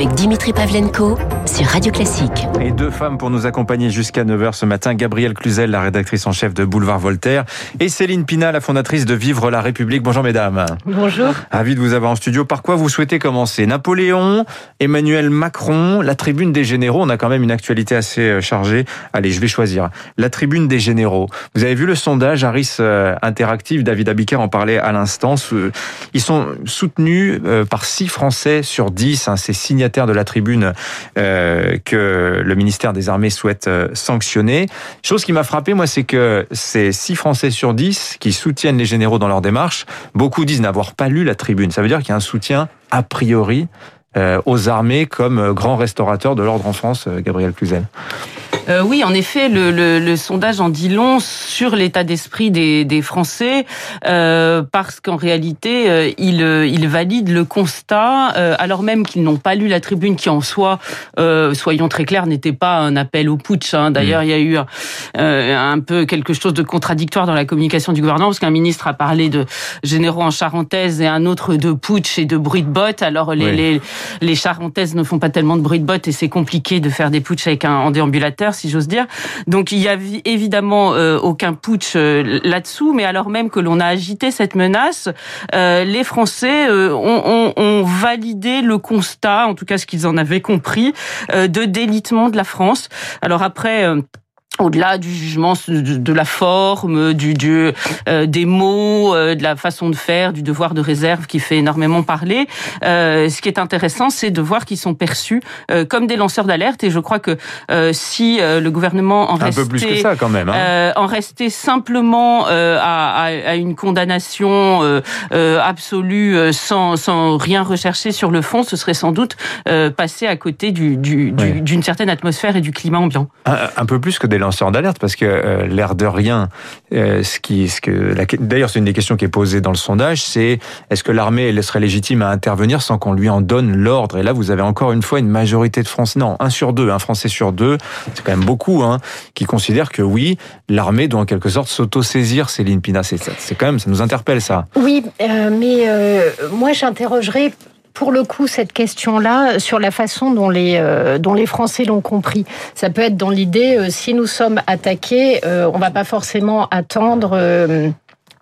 avec Dimitri Pavlenko sur Radio Classique. Et deux femmes pour nous accompagner jusqu'à 9h ce matin. Gabrielle Cluzel, la rédactrice en chef de Boulevard Voltaire. Et Céline Pina, la fondatrice de Vivre la République. Bonjour mesdames. Bonjour. Ravi de vous avoir en studio. Par quoi vous souhaitez commencer? Napoléon, Emmanuel Macron, la tribune des généraux? On a quand même une actualité assez euh, chargée. Allez, je vais choisir. La tribune des généraux. Vous avez vu le sondage Harris euh, Interactive. David Abiker en parlait à l'instant. Ils sont soutenus euh, par 6 Français sur 10. Hein, ces de la tribune euh, que le ministère des Armées souhaite euh, sanctionner. Chose qui m'a frappé, moi, c'est que ces 6 Français sur 10 qui soutiennent les généraux dans leur démarche, beaucoup disent n'avoir pas lu la tribune. Ça veut dire qu'il y a un soutien a priori aux armées comme grand restaurateur de l'ordre en France, Gabriel Cluzel. Euh, oui, en effet, le, le, le, sondage en dit long sur l'état d'esprit des, des, Français, euh, parce qu'en réalité, euh, il, euh, il valide le constat, euh, alors même qu'ils n'ont pas lu la tribune, qui en soi, soyons très clairs, n'était pas un appel au putsch. Hein. D'ailleurs, mm. il y a eu un peu quelque chose de contradictoire dans la communication du gouvernement, parce qu'un ministre a parlé de généraux en charentaise et un autre de putsch et de bruit de bottes. Alors les, les, les charentaises ne font pas tellement de bruit de bottes et c'est compliqué de faire des putsch avec un en déambulateur si j'ose dire. Donc il y a évidemment euh, aucun putsch euh, là-dessous, mais alors même que l'on a agité cette menace, euh, les Français ont, ont, ont, validé le constat, en tout cas ce qu'ils en avaient compris, de délitement de la France. Alors après au-delà du jugement de, la forme, du, du euh, des mots, euh, de la façon de faire, du devoir de réserve qui fait énormément parler. Euh, ce qui est intéressant, c'est de voir qu'ils sont perçus comme des lanceurs d'alerte. Et je crois que si le gouvernement en restait, plus que ça quand même, hein. en restait simplement à, à, une condamnation absolue, sans, sans rien rechercher sur le fond, ce serait sans doute passer à côté d'une du, du, certaine atmosphère et du climat ambiant. Un, un peu plus que des lanceurs d'alerte parce que euh, l'air de rien, euh, ce qui, ce que, d'ailleurs, c'est une des questions qui est posée dans le sondage, c'est est-ce que l'armée serait légitime à intervenir sans qu'on lui en donne l'ordre? Et là, vous avez encore une fois une majorité de Français, non, un sur deux, un Français sur deux, c'est quand même beaucoup, hein, qui considèrent que oui, l'armée doit en quelque sorte s'auto-saisir. Céline Pina, c'est quand même, ça nous interpelle ça. Oui, euh, mais moi j'interrogerai pour le coup cette question-là sur la façon dont les, euh, dont les Français l'ont compris. Ça peut être dans l'idée, euh, si nous sommes attaqués, euh, on va pas forcément attendre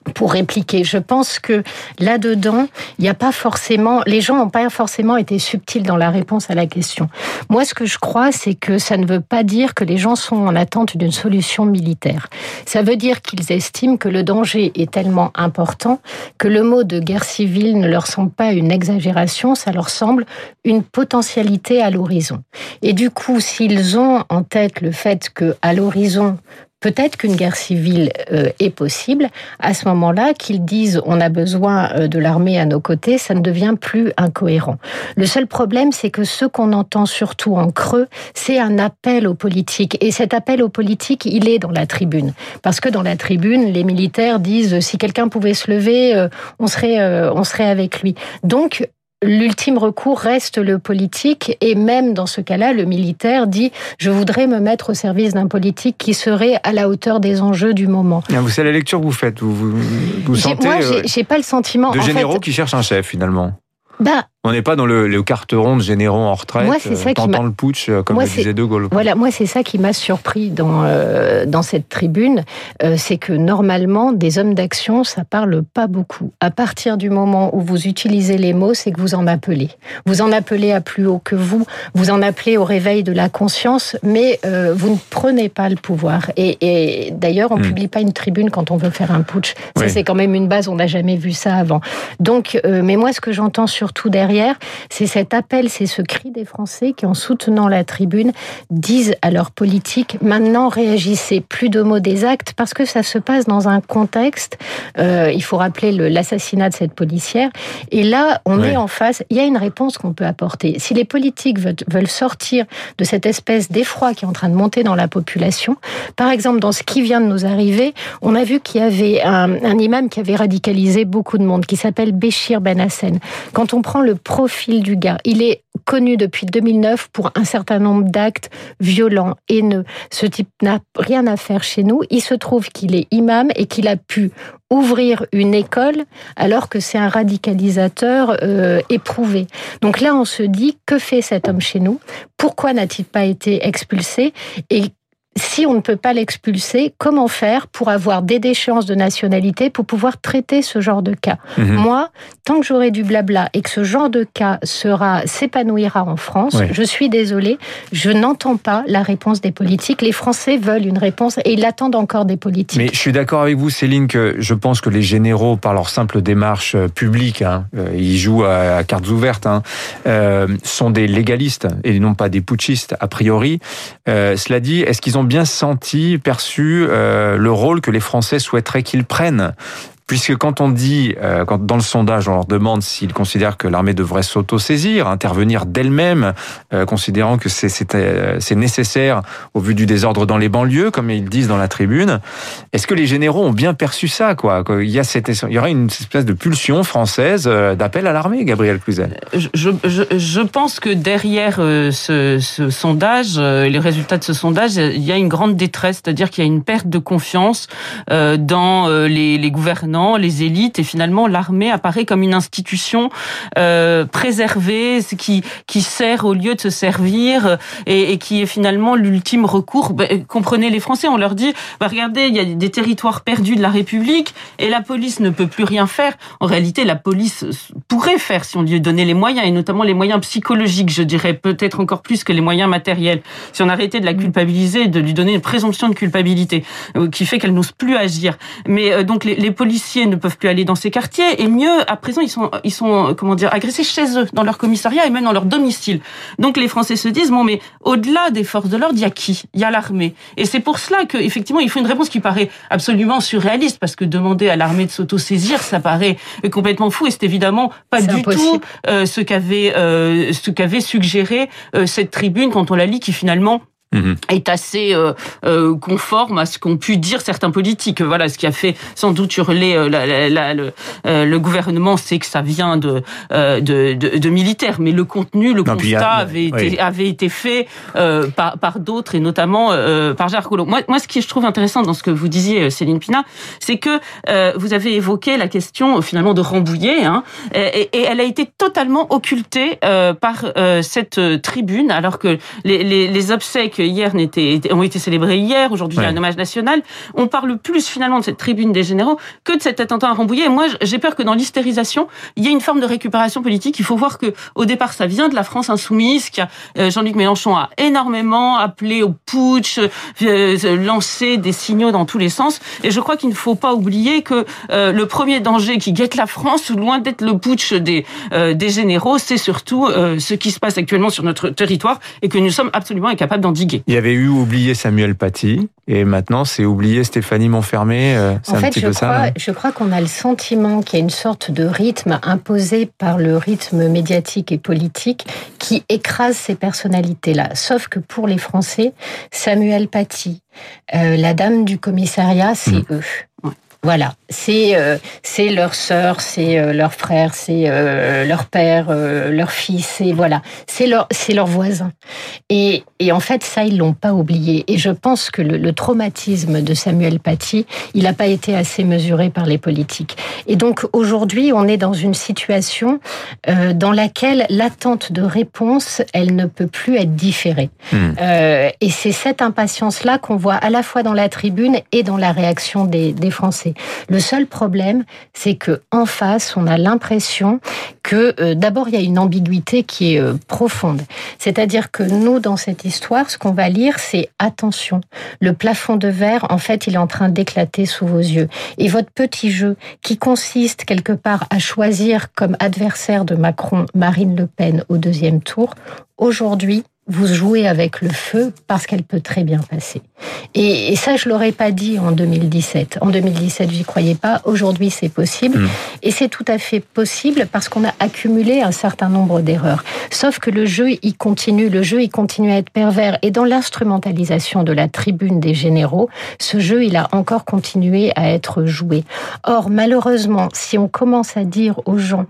pour répliquer. Je pense que là-dedans, il n'y a pas forcément, les gens n'ont pas forcément été subtils dans la réponse à la question. Moi, ce que je crois, c'est que ça ne veut pas dire que les gens sont en attente d'une solution militaire. Ça veut dire qu'ils estiment que le danger est tellement important que le mot de guerre civile ne leur semble pas une exagération, ça leur semble une potentialité à l'horizon. Et du coup, s'ils ont en tête le fait que à l'horizon, peut-être qu'une guerre civile euh, est possible, à ce moment-là, qu'ils disent on a besoin euh, de l'armée à nos côtés, ça ne devient plus incohérent. Le seul problème, c'est que ce qu'on entend surtout en creux, c'est un appel aux politiques. Et cet appel aux politiques, il est dans la tribune. Parce que dans la tribune, les militaires disent si quelqu'un pouvait se lever, euh, on serait, on serait avec lui. Donc, L'ultime recours reste le politique et même dans ce cas-là, le militaire dit je voudrais me mettre au service d'un politique qui serait à la hauteur des enjeux du moment. Vous c'est la lecture que vous faites, vous vous, vous sentez moi j'ai pas le sentiment de généraux qui cherchent un chef finalement. Bah, on n'est pas dans le, le carteron de généraux en retraite, moi, c'est ça tentant le putsch, euh, comme moi, le disait De Gaulle. Voilà, moi, c'est ça qui m'a surpris dans, euh, dans cette tribune, euh, c'est que normalement, des hommes d'action, ça parle pas beaucoup. À partir du moment où vous utilisez les mots, c'est que vous en appelez. Vous en appelez à plus haut que vous, vous en appelez au réveil de la conscience, mais vous ne prenez pas le pouvoir. Et, et d'ailleurs, on ne hmm. publie pas une tribune quand on veut faire un putsch. Ça, c'est quand même une base, on n'a jamais vu ça avant. Donc, mais moi, ce que j'entends surtout derrière, c'est cet appel, c'est ce cri des Français qui, en soutenant la tribune, disent à leur politique maintenant réagissez, plus de mots des actes, parce que ça se passe dans un contexte. Euh, il faut rappeler l'assassinat de cette policière. Et là, on est en face. Il y a une réponse qu'on peut apporter. Si les politiques veulent, sortir de cette espèce d'effroi qui est en train de monter dans la population, par exemple, dans ce qui vient de nous arriver, on a vu qu'il y avait un, un imam qui avait radicalisé beaucoup de monde, qui s'appelle Béchir Ben Hassen. Quand on prend le profil du gars. Il est connu depuis 2009 pour un certain nombre d'actes violents, haineux. Ce type n'a rien à faire chez nous. Il se trouve qu'il est imam et qu'il a pu ouvrir une école alors que c'est un radicalisateur euh, éprouvé. Donc là, on se dit, que fait cet homme chez nous? Pourquoi n'a-t-il pas été expulsé? Et si on ne peut pas l'expulser, comment faire pour avoir des déchéances de nationalité pour pouvoir traiter ce genre de cas mhm. Moi, tant que j'aurai du blabla et que ce genre de cas sera s'épanouira en France, je suis désolée, je n'entends pas la réponse des politiques. Les Français veulent une réponse et ils l'attendent encore des politiques. Mais je suis d'accord avec vous, Céline, que je pense que les généraux, par leur simple démarche euh, publique, hein, euh, ils jouent à, cartes ouvertes, hein, euh, sont des légalistes et non pas des putschistes a priori. cela dit, est-ce qu'ils ont bien senti, perçu euh, le rôle que les Français souhaiteraient qu'ils prennent Puisque quand on dit, euh, quand dans le sondage, on leur demande s'ils considèrent que l'armée devrait s'auto-saisir, intervenir d'elle-même, euh, considérant que c'est euh, nécessaire au vu du désordre dans les banlieues, comme ils disent dans la tribune, est-ce que les généraux ont bien perçu ça quoi? Il y a cette, il y aurait une espèce de pulsion française d'appel à l'armée, Gabriel Cluzel. Je, pense que derrière ce, sondage, les résultats de ce sondage, il y a une grande détresse, c'est-à-dire qu'il y a une perte de confiance dans les gouvernants les élites, et finalement l'armée apparaît comme une institution euh, préservée, qui qui sert au lieu de se servir euh, et, qui est finalement l'ultime recours. Ben, comprenez les Français, on leur dit, bah, regardez, il y a des territoires perdus de la République et la police ne peut plus rien faire. En réalité, la police pourrait faire si on lui donnait les moyens, et notamment les moyens psychologiques, je dirais peut-être encore plus que les moyens matériels. Si on arrêtait de la culpabiliser, de lui donner une présomption de culpabilité euh, qui fait qu'elle n'ose plus agir. Mais euh, donc les policiers ne peuvent plus aller dans ces quartiers et mieux à présent ils sont ils sont comment dire agressés chez eux dans leur commissariat et même dans leur domicile. Donc les Français se disent bon mais au-delà des forces de l'ordre il y a qui? Il y a l'armée. Et c'est pour cela que effectivement il faut une réponse qui paraît absolument surréaliste parce que demander à l'armée de s'auto-saisir ça paraît complètement fou et c'est évidemment pas du tout euh, ce qu'avait euh, ce qu'avait suggéré euh, cette tribune quand on la lit qui finalement Mhm. est assez euh, euh, conforme à ce qu'ont pu dire certains politiques. Voilà, ce qui a fait sans doute hurler euh, la, le, euh, le, gouvernement, c'est que ça vient de, de, de, de, militaires, mais le contenu, le constat avait, été, avait été fait par, par d'autres et notamment par Gérard Collomb. Moi, moi, ce qui je trouve intéressant dans ce que vous disiez, Céline Pina, c'est que vous avez évoqué la question finalement de Rambouillet, hein, et, et, elle a été totalement occultée par cette tribune, alors que les, les, les obsèques hier ont été célébrés hier, aujourd'hui il y a un hommage national. On parle plus finalement de cette tribune des généraux que de cet attentat à Rambouillet. Et moi, j'ai peur que dans l'hystérisation, il y ait une forme de récupération politique. Il faut voir que au départ, ça vient de la France insoumise, qui a, euh, Jean-Luc Mélenchon a énormément appelé au putsch, euh, lancé des signaux dans tous les sens. Et je crois qu'il ne faut pas oublier que euh, le premier danger qui guette la France, loin d'être le putsch des, des généraux, c'est surtout ce qui se passe actuellement sur notre territoire et que nous sommes absolument incapables d'endiguer. Il y avait eu oublié Samuel Paty et maintenant c'est oublié Stéphanie Montfermé. Euh, en fait, je, crois, je crois qu'on a le sentiment qu'il y a une sorte de rythme imposé par le rythme médiatique et politique qui écrase ces personnalités-là. Sauf que pour les Français, Samuel Paty, euh, la dame du commissariat, c'est hmm. eux. Voilà, c'est euh, c'est leur sœur, c'est euh, leur frère, c'est euh, leur père, euh, leur fils, et voilà, c'est leur c'est leur voisin. Et, et en fait, ça ils l'ont pas oublié. Et je pense que le, le traumatisme de Samuel Paty, il n'a pas été assez mesuré par les politiques. Et donc aujourd'hui, on est dans une situation dans laquelle l'attente de réponse, elle ne peut plus être différée. Hmm. et c'est cette impatience là qu'on voit à la fois dans la tribune et dans la réaction des, des Français. Le seul problème, c'est que en face, on a l'impression que euh, d'abord il y a une ambiguïté qui est euh, profonde. C'est-à-dire que nous, dans cette histoire, ce qu'on va lire, c'est attention. Le plafond de verre, en fait, il est en train d'éclater sous vos yeux. Et votre petit jeu, qui consiste quelque part à choisir comme adversaire de Macron Marine Le Pen au deuxième tour, aujourd'hui, vous jouez avec le feu parce qu'elle peut très bien passer. Et, ça, je l'aurais pas dit en 2017. En 2017, j'y croyais pas. Aujourd'hui, c'est possible. Hmm. Et c'est tout à fait possible parce qu'on a accumulé un certain nombre d'erreurs. Sauf que le jeu, il continue. Le jeu, il continue à être pervers. Et dans l'instrumentalisation de la tribune des généraux, ce jeu, il a encore continué à être joué. Or, malheureusement, si on commence à dire aux gens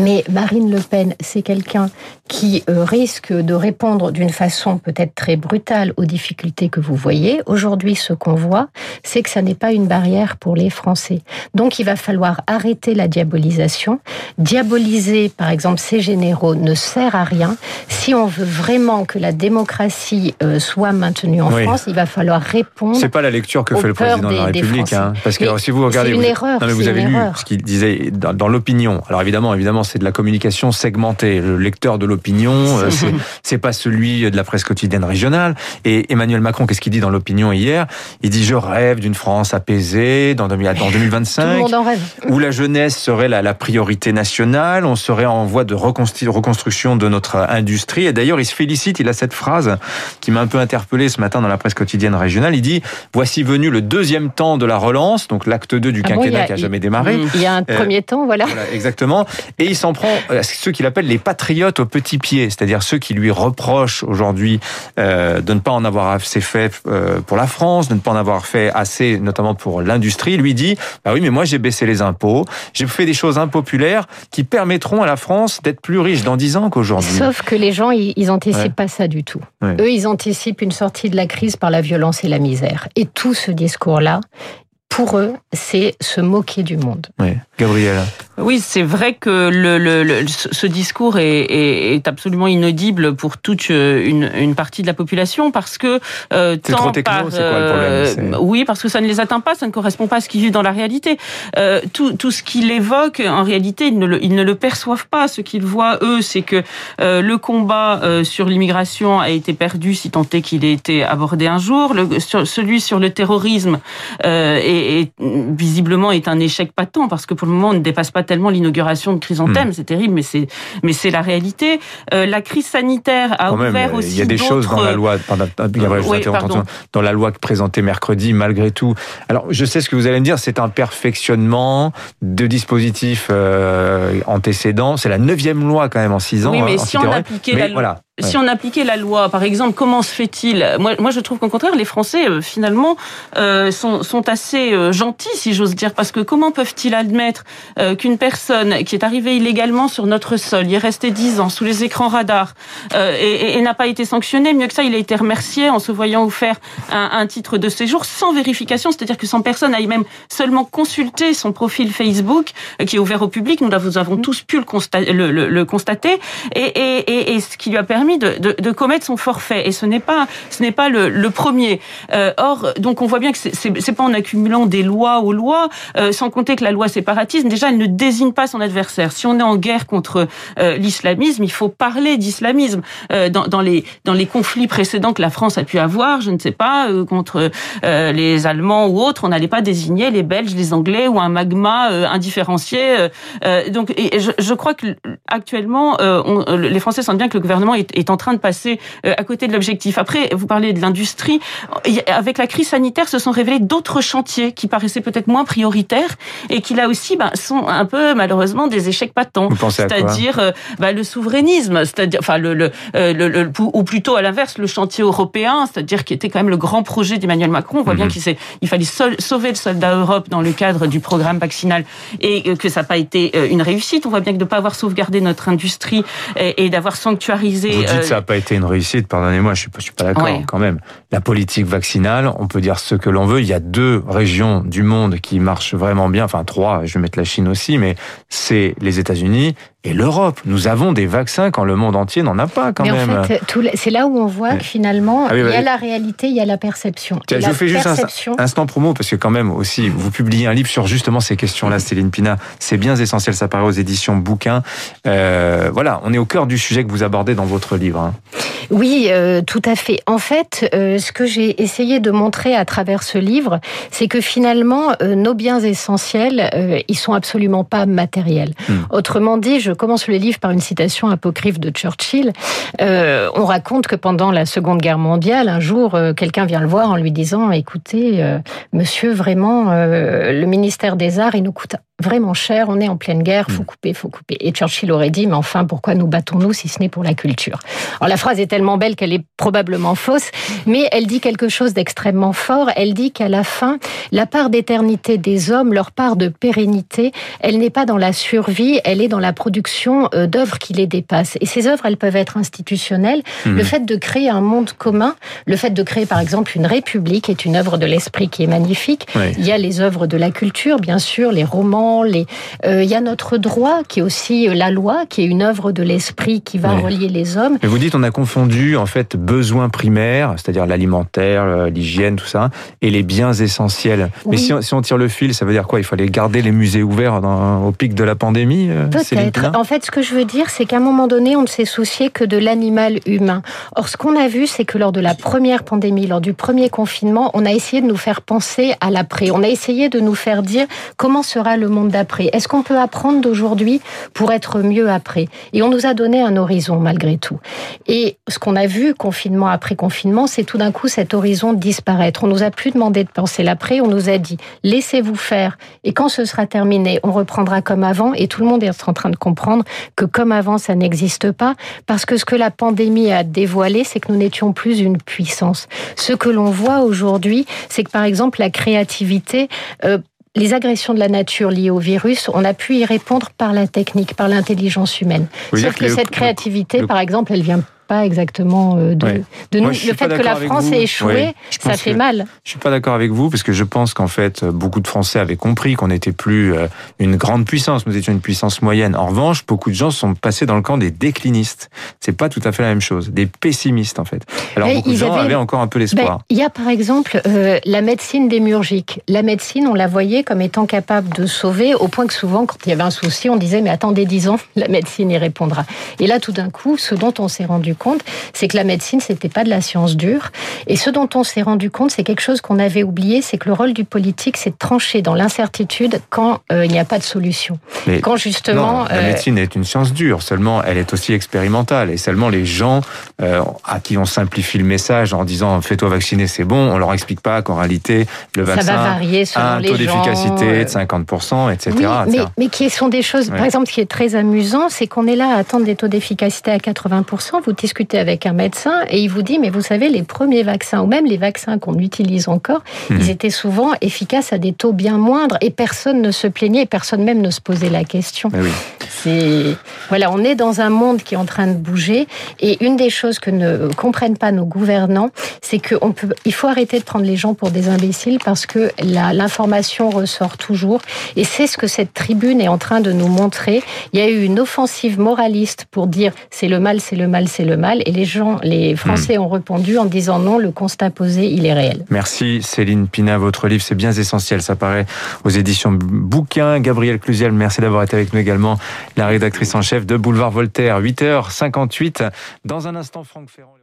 Mais Marine Le Pen, c'est quelqu'un qui euh, risque de répondre d'une façon peut-être très brutale aux difficultés que vous voyez. Aujourd'hui, ce qu'on voit, c'est que ça n'est pas une barrière pour les Français. Donc, il va falloir arrêter la diabolisation. Diaboliser, par exemple, ces généraux ne sert à rien. Si on veut vraiment que la démocratie euh, soit maintenue en France, il va falloir répondre. C'est pas la lecture que fait le président de la République, hein, parce que si vous regardez, vous, erreur, non, mais vous avez lu ce qu'il disait dans, dans l'opinion. Alors évidemment, évidemment c'est de la communication segmentée. Le lecteur de l'opinion, euh, c'est pas celui de la presse quotidienne régionale. Et Emmanuel Macron, qu'est-ce qu'il dit dans l'opinion hier? Il dit je rêve d'une France apaisée dans, 2025, où la jeunesse serait la, la, priorité nationale, on serait en voie de reconstruction de notre industrie. Et d'ailleurs, il se félicite. Il a cette phrase qui m'a un peu interpellé ce matin dans la presse quotidienne régionale. Il dit voici venu le deuxième temps de la relance, donc l'acte 2 du ah quinquennat qui a jamais démarré. Il y a un premier temps, voilà. voilà. Exactement. Et il s'en prend euh, ceux qu'il appelle les patriotes au petit pied, c'est-à-dire ceux qui lui reprochent aujourd'hui euh, de ne pas en avoir assez fait euh, pour la France, de ne pas en avoir fait assez, notamment pour l'industrie, lui dit bah oui, mais moi j'ai baissé les impôts, j'ai fait des choses impopulaires qui permettront à la France d'être plus riche dans dix ans qu'aujourd'hui. Sauf que les gens, ils anticipent pas ça du tout. Eux, ils anticipent une sortie de la crise par la violence et la misère. Et tout ce discours-là, pour eux, c'est se moquer du monde. Oui. Gabriel. Oui, c'est vrai que le, le, ce discours est, est, est, absolument inaudible pour toute une, une, partie de la population parce que euh, tant trop techno, par, quoi, le problème, euh, oui, parce que ça ne les atteint pas, ça ne correspond pas à ce qu'ils vivent dans la réalité. Euh, tout, tout ce qu'il évoque, en réalité, ils ne le, ils ne le perçoivent pas. Ce qu'ils voient eux, c'est que euh, le combat euh, sur l'immigration a été perdu, si tant est qu'il ait été abordé un jour. Le, sur, celui sur le terrorisme est, est, visiblement est un échec patent parce que pour le moment, on ne dépasse pas tellement l'inauguration de Chrysanthème. Hmm. C'est terrible, mais c'est mais c'est la réalité. Euh, la crise sanitaire a ouvert aussi. Il y a des choses dans la loi. Pardon, oui, dans la loi présentée mercredi, malgré tout. Alors, je sais ce que vous allez me dire. C'est un perfectionnement de dispositifs euh, antécédents. C'est la neuvième loi quand même en six ans. Oui, mais si on appliquait la loi. Si on appliquait la loi, par exemple, comment se fait-il? Moi, moi, je trouve qu'au contraire, les Français, euh, finalement, euh, sont, sont assez euh, gentils, si j'ose dire, parce que comment peuvent-ils admettre euh, qu'une personne qui est arrivée illégalement sur notre sol, y est restée dix ans sous les écrans radars euh, et, et, n'a pas été sanctionné Mieux que ça, il a été remercié en se voyant offert un, un titre de séjour sans vérification, c'est-à-dire que sans personne aille même seulement consulter son profil Facebook qui est ouvert au public. Nous avons tous pu le, constater, le, le, le constater, et, et, et ce qui lui a permis de, de, de, commettre son forfait. Et ce n'est pas, ce n'est pas le, le premier. Euh, or, donc on voit bien que c'est pas en accumulant des lois aux lois, euh, sans compter que la loi séparatisme, déjà, elle ne désigne pas son adversaire. Si on est en guerre contre euh, l'islamisme, il faut parler d'islamisme. Euh, dans, dans, les, dans les conflits précédents que la France a pu avoir, je ne sais pas, euh, contre les Allemands ou autres, on n'allait pas désigner les Belges, les Anglais ou un magma indifférencié. donc, et je, je, crois que actuellement, on, les Français sentent bien que le gouvernement est est en train de passer euh, à côté de l'objectif. Après, vous parlez de l'industrie. Avec la crise sanitaire, se sont révélés d'autres chantiers qui paraissaient peut-être moins prioritaires et qui là aussi bah, sont un peu malheureusement des échecs patents. C'est-à-dire euh, bah, le souverainisme, c'est-à-dire enfin le, le, euh, le, le, ou plutôt à l'inverse le chantier européen, c'est-à-dire qui était quand même le grand projet d'Emmanuel Macron. On voit bien mhm. qu'il il fallait sauver le soldat Europe dans le cadre du programme vaccinal et que ça n'a pas été une réussite. On voit bien que de ne pas avoir sauvegardé notre industrie et, et d'avoir sanctuarisé vous dites que ça n'a pas été une réussite, pardonnez-moi, je ne suis pas, d'accord quand même. La politique vaccinale, on peut dire ce que l'on veut. Il y a deux régions du monde qui marchent vraiment bien, enfin trois, je vais mettre la Chine aussi, mais c'est les États-Unis et l'Europe. Nous avons des vaccins quand le monde entier n'en a pas quand même. En fait, c'est là où on voit que finalement, ah il y a la réalité, il y a la perception. je fais juste un instant promo parce que quand même aussi, vous publiez un livre sur justement ces questions-là, Céline Pina. C'est bien essentiel, ça paraît aux éditions Bouquins. Euh, voilà, on est au cœur du sujet que vous abordez dans votre livre. Hein. Oui, euh, tout à fait. En fait, euh, ce que j'ai essayé de montrer à travers ce livre, c'est que finalement, euh, nos biens essentiels, euh, ils sont absolument pas matériels. Hmm. Autrement dit, je commence le livre par une citation apocryphe de Churchill. Euh, on raconte que pendant la Seconde Guerre mondiale, un jour, quelqu'un vient le voir en lui disant "Écoutez, monsieur, vraiment, le ministère des Arts, il nous coûte vraiment cher, on est en pleine guerre, faut hmm. couper, faut couper. Et Churchill aurait dit, mais enfin, pourquoi nous battons-nous si ce n'est pour la culture? Alors la phrase est tellement belle qu'elle est probablement fausse, mais elle dit quelque chose d'extrêmement fort. Elle dit qu'à la fin, la part d'éternité des hommes, leur part de pérennité, elle n'est pas dans la survie, elle est dans la production euh, d'œuvres qui les dépassent. Et ces œuvres, elles peuvent être institutionnelles. Hmm. Le fait de créer un monde commun, le fait de créer par exemple une république est une œuvre de l'esprit qui est magnifique. Il y a les œuvres de la culture, bien sûr, les romans, les... Euh, il y a notre droit qui est aussi euh, la loi, qui est une œuvre de l'esprit qui va relier les hommes. Mais vous dites on a confondu en fait besoins primaires, c'est-à-dire l'alimentaire, euh, l'hygiène, tout ça, et les biens essentiels. Mais si on, si on, tire le fil, ça veut dire quoi? Il fallait garder les musées ouverts dans, au pic de la pandémie Peut-être. En fait, ce que je veux dire, c'est qu'à un moment donné, on ne s'est soucié que de l'animal humain. Or, ce qu'on a vu, c'est que lors de la première pandémie, lors du premier confinement, on a essayé de nous faire penser à l'après. On a essayé de nous faire dire comment sera le monde d'après. Est-ce qu'on peut apprendre d'aujourd'hui pour être mieux après? Et on nous a donné un horizon malgré tout. Et ce qu'on a vu confinement après confinement, c'est tout d'un coup cet horizon disparaître. On nous a plus demandé de penser l'après, on nous a dit laissez-vous faire et quand ce sera terminé, on reprendra comme avant et tout le monde est en train de comprendre que comme avant ça n'existe pas parce que ce que la pandémie a dévoilé, c'est que nous n'étions plus une puissance. Ce que l'on voit aujourd'hui, c'est que par exemple la créativité euh, les agressions de la nature liées au virus, on a pu y répondre par la technique, par l'intelligence humaine. Sauf que, cette créativité, par exemple, elle vient pas exactement euh, de, de nous. le fait que la France ait échoué, ça fait mal. Je suis pas d'accord avec vous parce que je pense qu'en fait beaucoup de Français avaient compris qu'on n'était plus euh, une grande puissance, nous étions une puissance moyenne. En revanche, beaucoup de gens sont passés dans le camp des déclinistes. C'est pas tout à fait la même chose, des pessimistes en fait. Alors beaucoup de gens avaient, encore un peu l'espoir. Ben, il y a par exemple euh, la médecine démiurgique. La médecine, on la voyait comme étant capable de sauver au point que souvent quand il y avait un souci, on disait mais attendez 10 ans, la médecine y répondra. Et là tout d'un coup, ce dont on s'est rendu compte, c'est que la médecine, c'était pas de la science dure. Et ce dont on s'est rendu compte, c'est quelque chose qu'on avait oublié, c'est que le rôle du politique, c'est de trancher dans l'incertitude quand euh, il n'y a pas de solution. Mais quand justement, la euh, médecine est une science dure. Seulement, elle est aussi expérimentale. Et seulement les gens euh, à qui on simplifie le message en disant fais-toi vacciner, c'est bon, on leur explique pas qu'en réalité le vaccin va varier selon a un taux d'efficacité de 50%, etc. Oui, mais, mais, qui sont des choses. Par exemple, ce qui est très amusant, c'est qu'on est là à attendre des taux d'efficacité à 80%. Vous discutez avec un médecin et il vous dit, mais vous savez, les premiers vaccins, ou même les vaccins qu'on utilise encore, hmm. ils étaient souvent efficaces à des taux bien moindres et personne ne se plaignait, personne même ne se posait la question. C'est voilà, on est dans un monde qui est en train de bouger et une des choses que ne comprennent pas nos gouvernants, c'est qu'on peut, il faut arrêter de prendre les gens pour des imbéciles parce que l'information ressort toujours et c'est ce que cette tribune est en train de nous montrer. Il y a eu une offensive moraliste pour dire c'est le mal, c'est le mal, c'est le mal et les gens, les Français hmm. ont répondu en disant non, le constat posé, il est réel. Merci Céline Pina, votre livre c'est bien essentiel, ça paraît aux éditions Bouquin. Gabriel Clusiel, merci d'avoir été avec nous également, la rédactrice en chef de Boulevard Voltaire, 8h58. Dans un instant, Franck Ferrand.